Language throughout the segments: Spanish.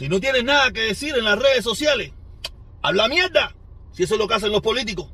Si no tienes nada que decir en las redes sociales, habla mierda. Si eso es lo que hacen los políticos.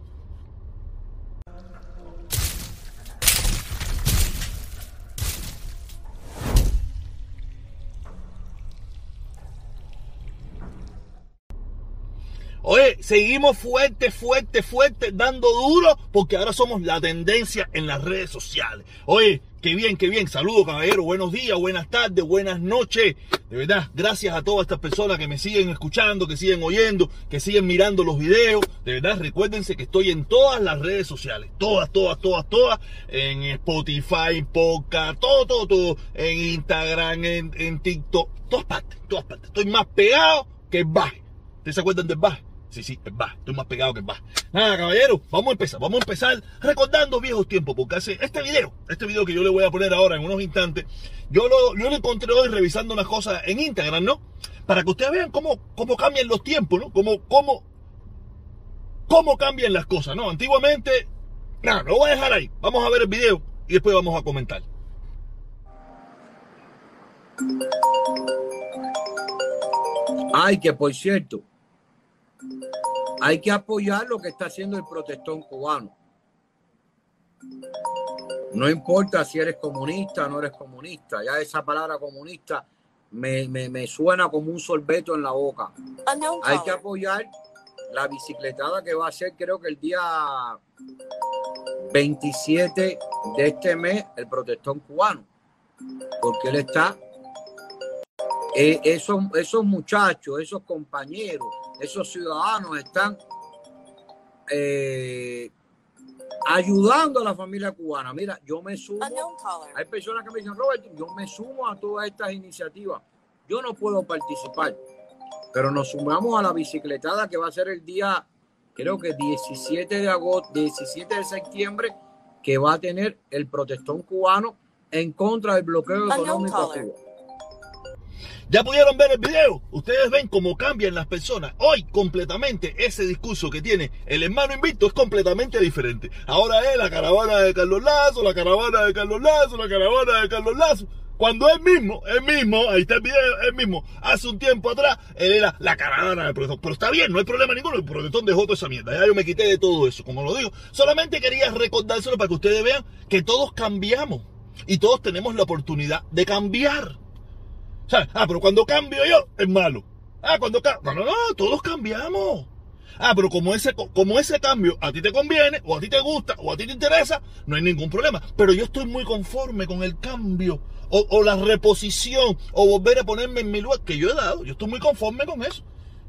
Seguimos fuerte, fuerte, fuerte, dando duro, porque ahora somos la tendencia en las redes sociales. Oye, qué bien, qué bien. Saludos, caballero. Buenos días, buenas tardes, buenas noches. De verdad, gracias a todas estas personas que me siguen escuchando, que siguen oyendo, que siguen mirando los videos. De verdad, recuérdense que estoy en todas las redes sociales. Todas, todas, todas, todas. En Spotify, Podcast, todo, todo, todo. En Instagram, en, en TikTok. Todas partes, todas partes. Estoy más pegado que el baje. ¿Ustedes se acuerdan del baje? Sí, sí, es va, estoy más pegado que va. Nada, caballero, vamos a empezar, vamos a empezar recordando viejos tiempos, porque hace este video, este video que yo le voy a poner ahora en unos instantes, yo lo, yo lo encontré hoy revisando unas cosas en Instagram, ¿no? Para que ustedes vean cómo, cómo cambian los tiempos, ¿no? Cómo, cómo, cómo cambian las cosas, ¿no? Antiguamente, nada, lo voy a dejar ahí. Vamos a ver el video y después vamos a comentar. Ay, que por cierto, hay que apoyar lo que está haciendo el protestón cubano. No importa si eres comunista o no eres comunista, ya esa palabra comunista me, me, me suena como un sorbeto en la boca. Hay que apoyar la bicicletada que va a ser creo que el día 27 de este mes el protestón cubano, porque él está, eh, esos, esos muchachos, esos compañeros, esos ciudadanos están eh, ayudando a la familia cubana. Mira, yo me sumo. Hay personas que me dicen, Robert, yo me sumo a todas estas iniciativas. Yo no puedo participar, pero nos sumamos a la bicicletada que va a ser el día, creo que 17 de agosto, 17 de septiembre, que va a tener el protestón cubano en contra del bloqueo económico. Ya pudieron ver el video. Ustedes ven cómo cambian las personas. Hoy completamente ese discurso que tiene el hermano invicto es completamente diferente. Ahora es la caravana de Carlos Lazo, la caravana de Carlos Lazo, la caravana de Carlos Lazo. Cuando él mismo, él mismo, ahí está el video, él mismo, hace un tiempo atrás, él era la caravana del protestón. Pero está bien, no hay problema ninguno, el protestón dejó toda esa mierda. Ya yo me quité de todo eso, como lo digo. Solamente quería recordárselo para que ustedes vean que todos cambiamos. Y todos tenemos la oportunidad de cambiar. Ah, pero cuando cambio yo, es malo. Ah, cuando cambio. No, no, no, todos cambiamos. Ah, pero como ese, como ese cambio a ti te conviene, o a ti te gusta, o a ti te interesa, no hay ningún problema. Pero yo estoy muy conforme con el cambio, o, o la reposición, o volver a ponerme en mi lugar que yo he dado. Yo estoy muy conforme con eso.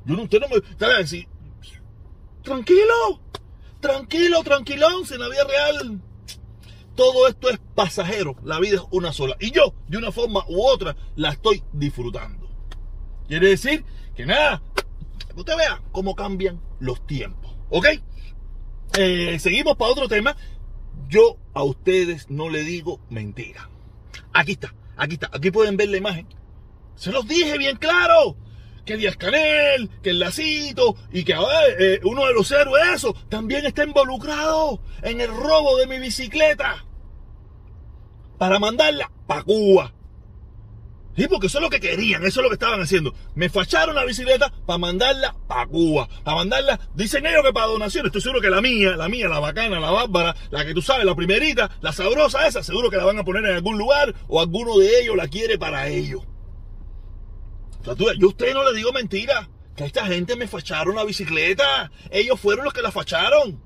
Yo no, usted no me. A decir, tranquilo, tranquilo, tranquilón, si en la real todo esto es pasajero, la vida es una sola. Y yo, de una forma u otra, la estoy disfrutando. Quiere decir que nada, usted vea cómo cambian los tiempos. ¿Ok? Eh, seguimos para otro tema. Yo a ustedes no le digo mentira. Aquí está, aquí está, aquí pueden ver la imagen. Se los dije bien claro. Que Díaz Canel, que el Lacito y que eh, uno de los héroes, eso, también está involucrado en el robo de mi bicicleta para mandarla para Cuba. Sí, porque eso es lo que querían, eso es lo que estaban haciendo. Me facharon la bicicleta para mandarla para Cuba. Para mandarla, dicen ellos que para donaciones. Estoy seguro que la mía, la mía, la bacana, la bárbara, la que tú sabes, la primerita, la sabrosa esa, seguro que la van a poner en algún lugar o alguno de ellos la quiere para ellos. Yo a usted no le digo mentira. Que a esta gente me facharon la bicicleta. Ellos fueron los que la facharon.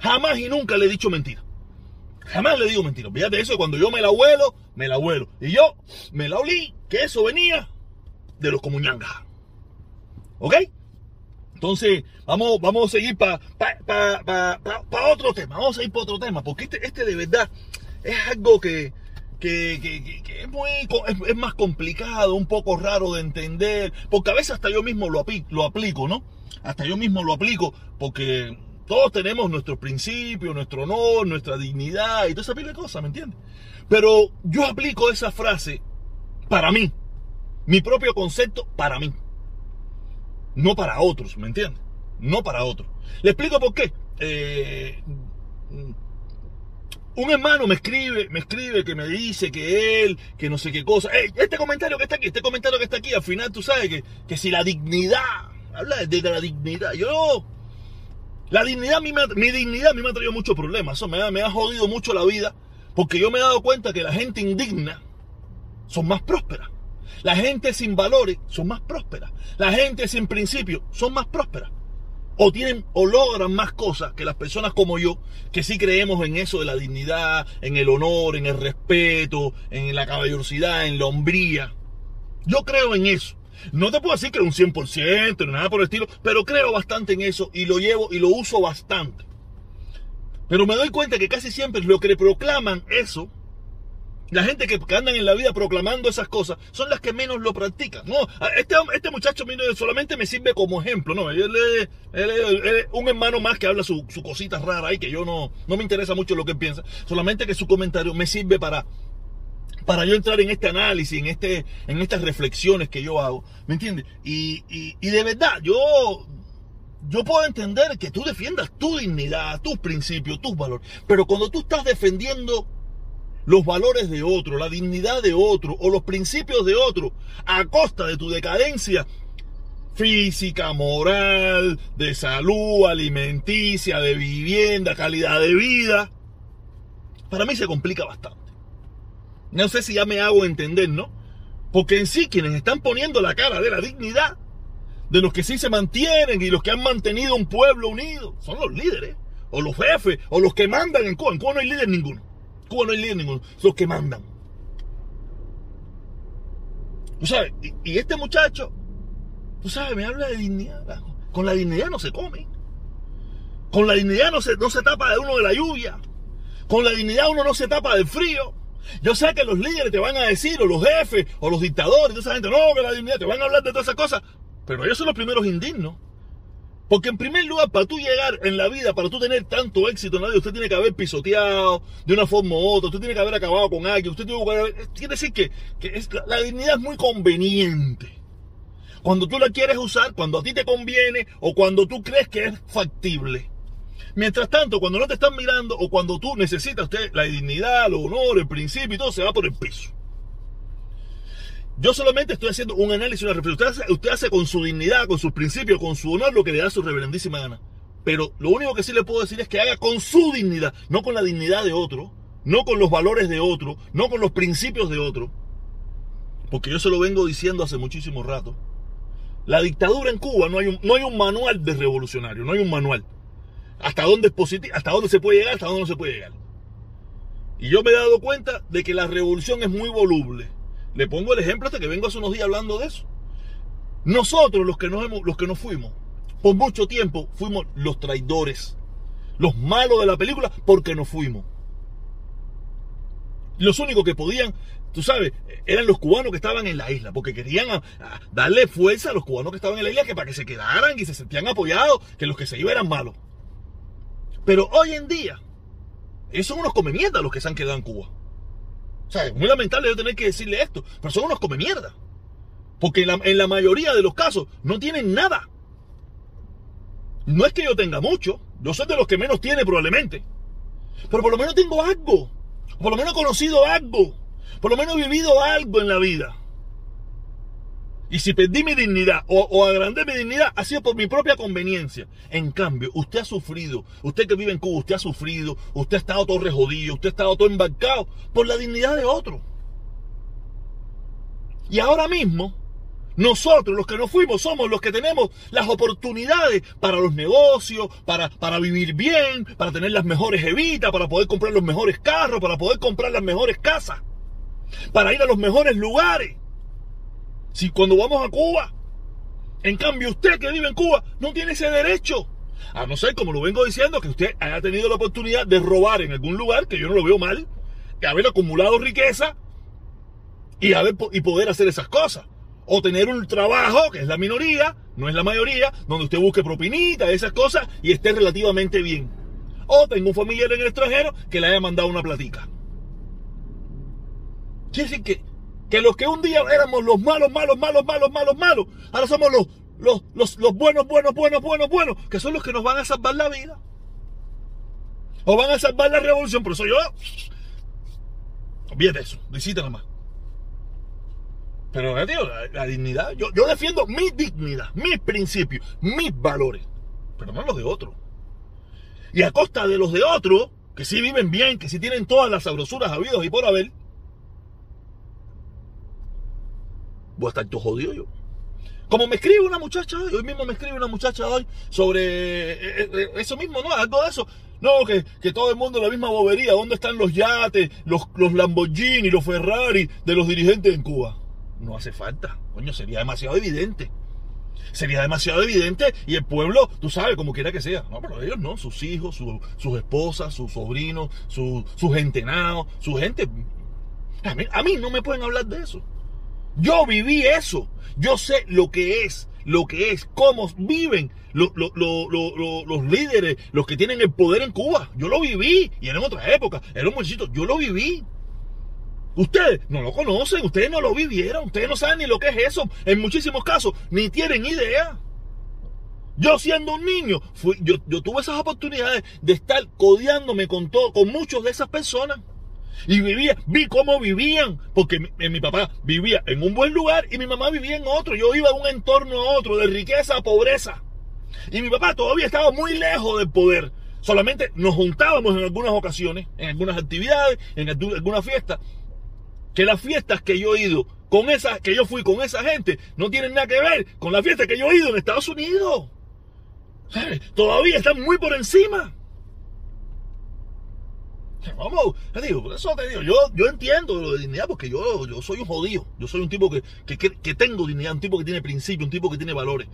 Jamás y nunca le he dicho mentira. Jamás le digo mentira. Fíjate eso, cuando yo me la huelo, me la huelo. Y yo me la olí, que eso venía de los comuñangas. ¿Ok? Entonces, vamos, vamos a seguir para pa, otro tema. Vamos a ir para otro tema. Porque este, este de verdad es algo que, que, es, muy, es, más complicado, un poco raro de entender. Porque a veces hasta yo mismo lo, lo aplico, ¿no? Hasta yo mismo lo aplico porque todos tenemos nuestros principios, nuestro honor, nuestra dignidad y toda esa pila de cosas, ¿me entiendes? Pero yo aplico esa frase para mí, mi propio concepto para mí, no para otros, ¿me entiendes? No para otros. Le explico por qué. Eh, un hermano me escribe, me escribe que me dice que él, que no sé qué cosa. este comentario que está aquí, este comentario que está aquí, al final tú sabes que, que si la dignidad, habla de, la dignidad. Yo, la dignidad, mi, mi dignidad a mí me ha traído muchos problemas. Eso me ha, me ha jodido mucho la vida, porque yo me he dado cuenta que la gente indigna son más prósperas. La gente sin valores son más prósperas. La gente sin principios son más prósperas o tienen o logran más cosas que las personas como yo, que sí creemos en eso de la dignidad, en el honor, en el respeto, en la caballerosidad, en la hombría. Yo creo en eso. No te puedo decir que un 100%, ni nada por el estilo, pero creo bastante en eso y lo llevo y lo uso bastante. Pero me doy cuenta que casi siempre lo que le proclaman eso la gente que, andan en la vida proclamando esas cosas son las que menos lo practican. No, este, este muchacho solamente me sirve como ejemplo, ¿no? Él, es un hermano más que habla su, su cosita rara ahí, que yo no, no me interesa mucho lo que piensa. Solamente que su comentario me sirve para, para yo entrar en este análisis, en, este, en estas reflexiones que yo hago. ¿Me entiendes? Y, y, y de verdad, yo yo puedo entender que tú defiendas tu dignidad, tus principios, tus valores, pero cuando tú estás defendiendo los valores de otro, la dignidad de otro o los principios de otro a costa de tu decadencia física, moral, de salud, alimenticia, de vivienda, calidad de vida, para mí se complica bastante. No sé si ya me hago entender, ¿no? Porque en sí quienes están poniendo la cara de la dignidad, de los que sí se mantienen y los que han mantenido un pueblo unido, son los líderes, o los jefes, o los que mandan en Cuba. En Cuba no hay líder ninguno. Cuba no hay líder ninguno, los que mandan. Tú sabes, y, este muchacho, tú sabes, me habla de dignidad. Con la dignidad no se come. Con la dignidad no se, no se tapa de uno de la lluvia. Con la dignidad uno no se tapa del frío. Yo sé que los líderes te van a decir, o los jefes, o los dictadores, toda esa gente, no, que la dignidad, te van a hablar de todas esas cosas. Pero ellos son los primeros indignos. Porque en primer lugar, para tú llegar en la vida, para tú tener tanto éxito en la vida, usted tiene que haber pisoteado de una forma u otra, usted tiene que haber acabado con alguien, usted tiene que haber... Quiere decir que, la, dignidad es muy conveniente. Cuando tú la quieres usar, cuando a ti te conviene o cuando tú crees que es factible. Mientras tanto, cuando no te están mirando o cuando tú necesitas usted la dignidad, el honor, el principio y todo, se va por el piso. Yo solamente estoy haciendo un análisis, una reflexión. Usted hace, con su dignidad, con sus principios, con su honor lo que le da su reverendísima gana. Pero lo único que sí le puedo decir es que haga con su dignidad, no con la dignidad de otro, no con los valores de otro, no con los principios de otro. Porque yo se lo vengo diciendo hace muchísimo rato. La dictadura en Cuba no hay un, no hay un manual de revolucionario, no hay un manual. Hasta dónde es positivo, hasta dónde se puede llegar, hasta dónde no se puede llegar. Y yo me he dado cuenta de que la revolución es muy voluble le pongo el ejemplo hasta que vengo hace unos días hablando de eso. Nosotros los que nos, hemos, los que nos fuimos, por mucho tiempo fuimos los traidores, los malos de la película porque nos fuimos. Los únicos que podían, tú sabes, eran los cubanos que estaban en la isla, porque querían darle fuerza a los cubanos que estaban en la isla que para que se quedaran y se sentían apoyados, que los que se iban eran malos. Pero hoy en día, esos son unos come mierda los que se han quedado en Cuba. Es muy lamentable yo tener que decirle esto, pero son unos come mierda. Porque en la, mayoría de los casos no tienen nada. No es que yo tenga mucho, yo soy de los que menos tiene probablemente. Pero por lo menos tengo algo. Por lo menos he conocido algo. Por lo menos he vivido algo en la vida. Y si perdí mi dignidad o, agrandé mi dignidad, ha sido por mi propia conveniencia. En cambio, usted ha sufrido, usted que vive en Cuba, usted ha sufrido, usted ha estado todo rejodido, usted ha estado todo embarcado por la dignidad de otro. Y ahora mismo, nosotros los que nos fuimos somos los que tenemos las oportunidades para los negocios, para, para vivir bien, para tener las mejores evitas, para poder comprar los mejores carros, para poder comprar las mejores casas, para ir a los mejores lugares. Si cuando vamos a Cuba, en cambio usted que vive en Cuba no tiene ese derecho. A no ser, como lo vengo diciendo, que usted haya tenido la oportunidad de robar en algún lugar, que yo no lo veo mal, que haber acumulado riqueza y, haber, y poder hacer esas cosas. O tener un trabajo, que es la minoría, no es la mayoría, donde usted busque propinita, esas cosas, y esté relativamente bien. O tengo un familiar en el extranjero que le haya mandado una platica. Quiere decir que que los que un día éramos los malos, malos, malos, malos, malos, malos, ahora somos los, los, los, buenos, buenos, buenos, buenos, buenos, que son los que nos van a salvar la vida. O van a salvar la revolución, por eso yo. Olvídate eso, nada más. Pero, tío, la, dignidad. Yo, yo defiendo mi dignidad, mis principios, mis valores. Pero no los de otros. Y a costa de los de otros, que sí viven bien, que sí tienen todas las sabrosuras habidos y por haber, voy a estar todo jodido yo. Como me escribe una muchacha hoy, hoy mismo me escribe una muchacha hoy sobre eh, eh, eh, eso mismo, ¿no? Algo de eso. No, que, que todo el mundo la misma bobería. ¿Dónde están los yates, los, los Lamborghini, los Ferrari de los dirigentes en Cuba? No hace falta. Coño, sería demasiado evidente. Sería demasiado evidente y el pueblo, tú sabes, como quiera que sea. No, pero ellos no, sus hijos, sus esposas, sus sobrinos, sus su gentenados, su gente. A mí, a mí no me pueden hablar de eso. Yo viví eso. Yo sé lo que es, lo que es, cómo viven los, líderes, los que tienen el poder en Cuba. Yo lo viví y era en otras épocas, era un muchachito, yo lo viví. Ustedes no lo conocen, ustedes no lo vivieron, ustedes no saben ni lo que es eso. En muchísimos casos, ni tienen idea. Yo siendo un niño, fui, yo, yo tuve esas oportunidades de estar codeándome con, todo, con muchos de esas personas. Y vivía, vi cómo vivían, porque mi, mi, papá vivía en un buen lugar y mi mamá vivía en otro. Yo iba de un entorno a otro, de riqueza a pobreza. Y mi papá todavía estaba muy lejos del poder. Solamente nos juntábamos en algunas ocasiones, en algunas actividades, en algunas fiestas. Que las fiestas que yo he ido con esas, que yo fui con esa gente, no tienen nada que ver con las fiestas que yo he ido en Estados Unidos. Todavía están muy por encima. Vamos, te digo, eso te digo, yo, yo entiendo lo de dignidad porque yo, yo soy un jodido. Yo soy un tipo que, que, tengo dignidad, un tipo que tiene principios, un tipo que tiene valores.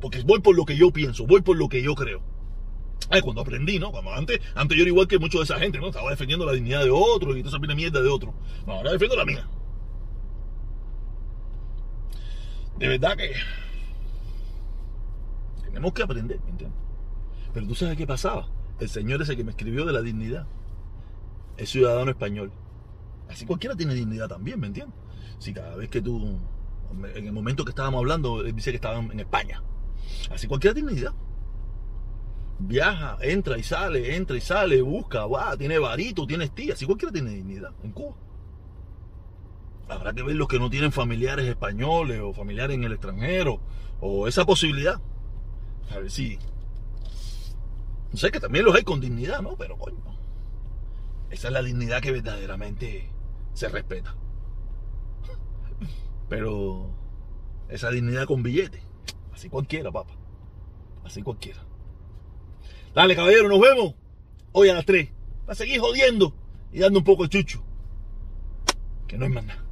Porque voy por lo que yo pienso, voy por lo que yo creo. Ay, cuando aprendí, ¿no? Cuando antes, antes yo era igual que muchos de esa gente, ¿no? Estaba defendiendo la dignidad de otro y toda esa mierda de otro. No, ahora defiendo la mía. De verdad que tenemos que aprender, ¿me entiendes? Pero tú sabes qué pasaba el señor ese que me escribió de la dignidad es ciudadano español. Así cualquiera tiene dignidad también, ¿me entiendes? Si cada vez que tú, en el momento que estábamos hablando, él dice que estaba en España. Así cualquiera tiene dignidad. Viaja, entra y sale, entra y sale, busca, va, tiene varito, tiene estía. Así cualquiera tiene dignidad en Cuba. Habrá que ver los que no tienen familiares españoles o familiares en el extranjero o esa posibilidad. A ver si sé que también los hay con dignidad, ¿no? Pero coño, esa es la dignidad que verdaderamente se respeta. Pero esa dignidad con billete, así cualquiera, papá. Así cualquiera. Dale, caballero, nos vemos hoy a las 3. Para seguir jodiendo y dando un poco de chucho. Que no es más nada.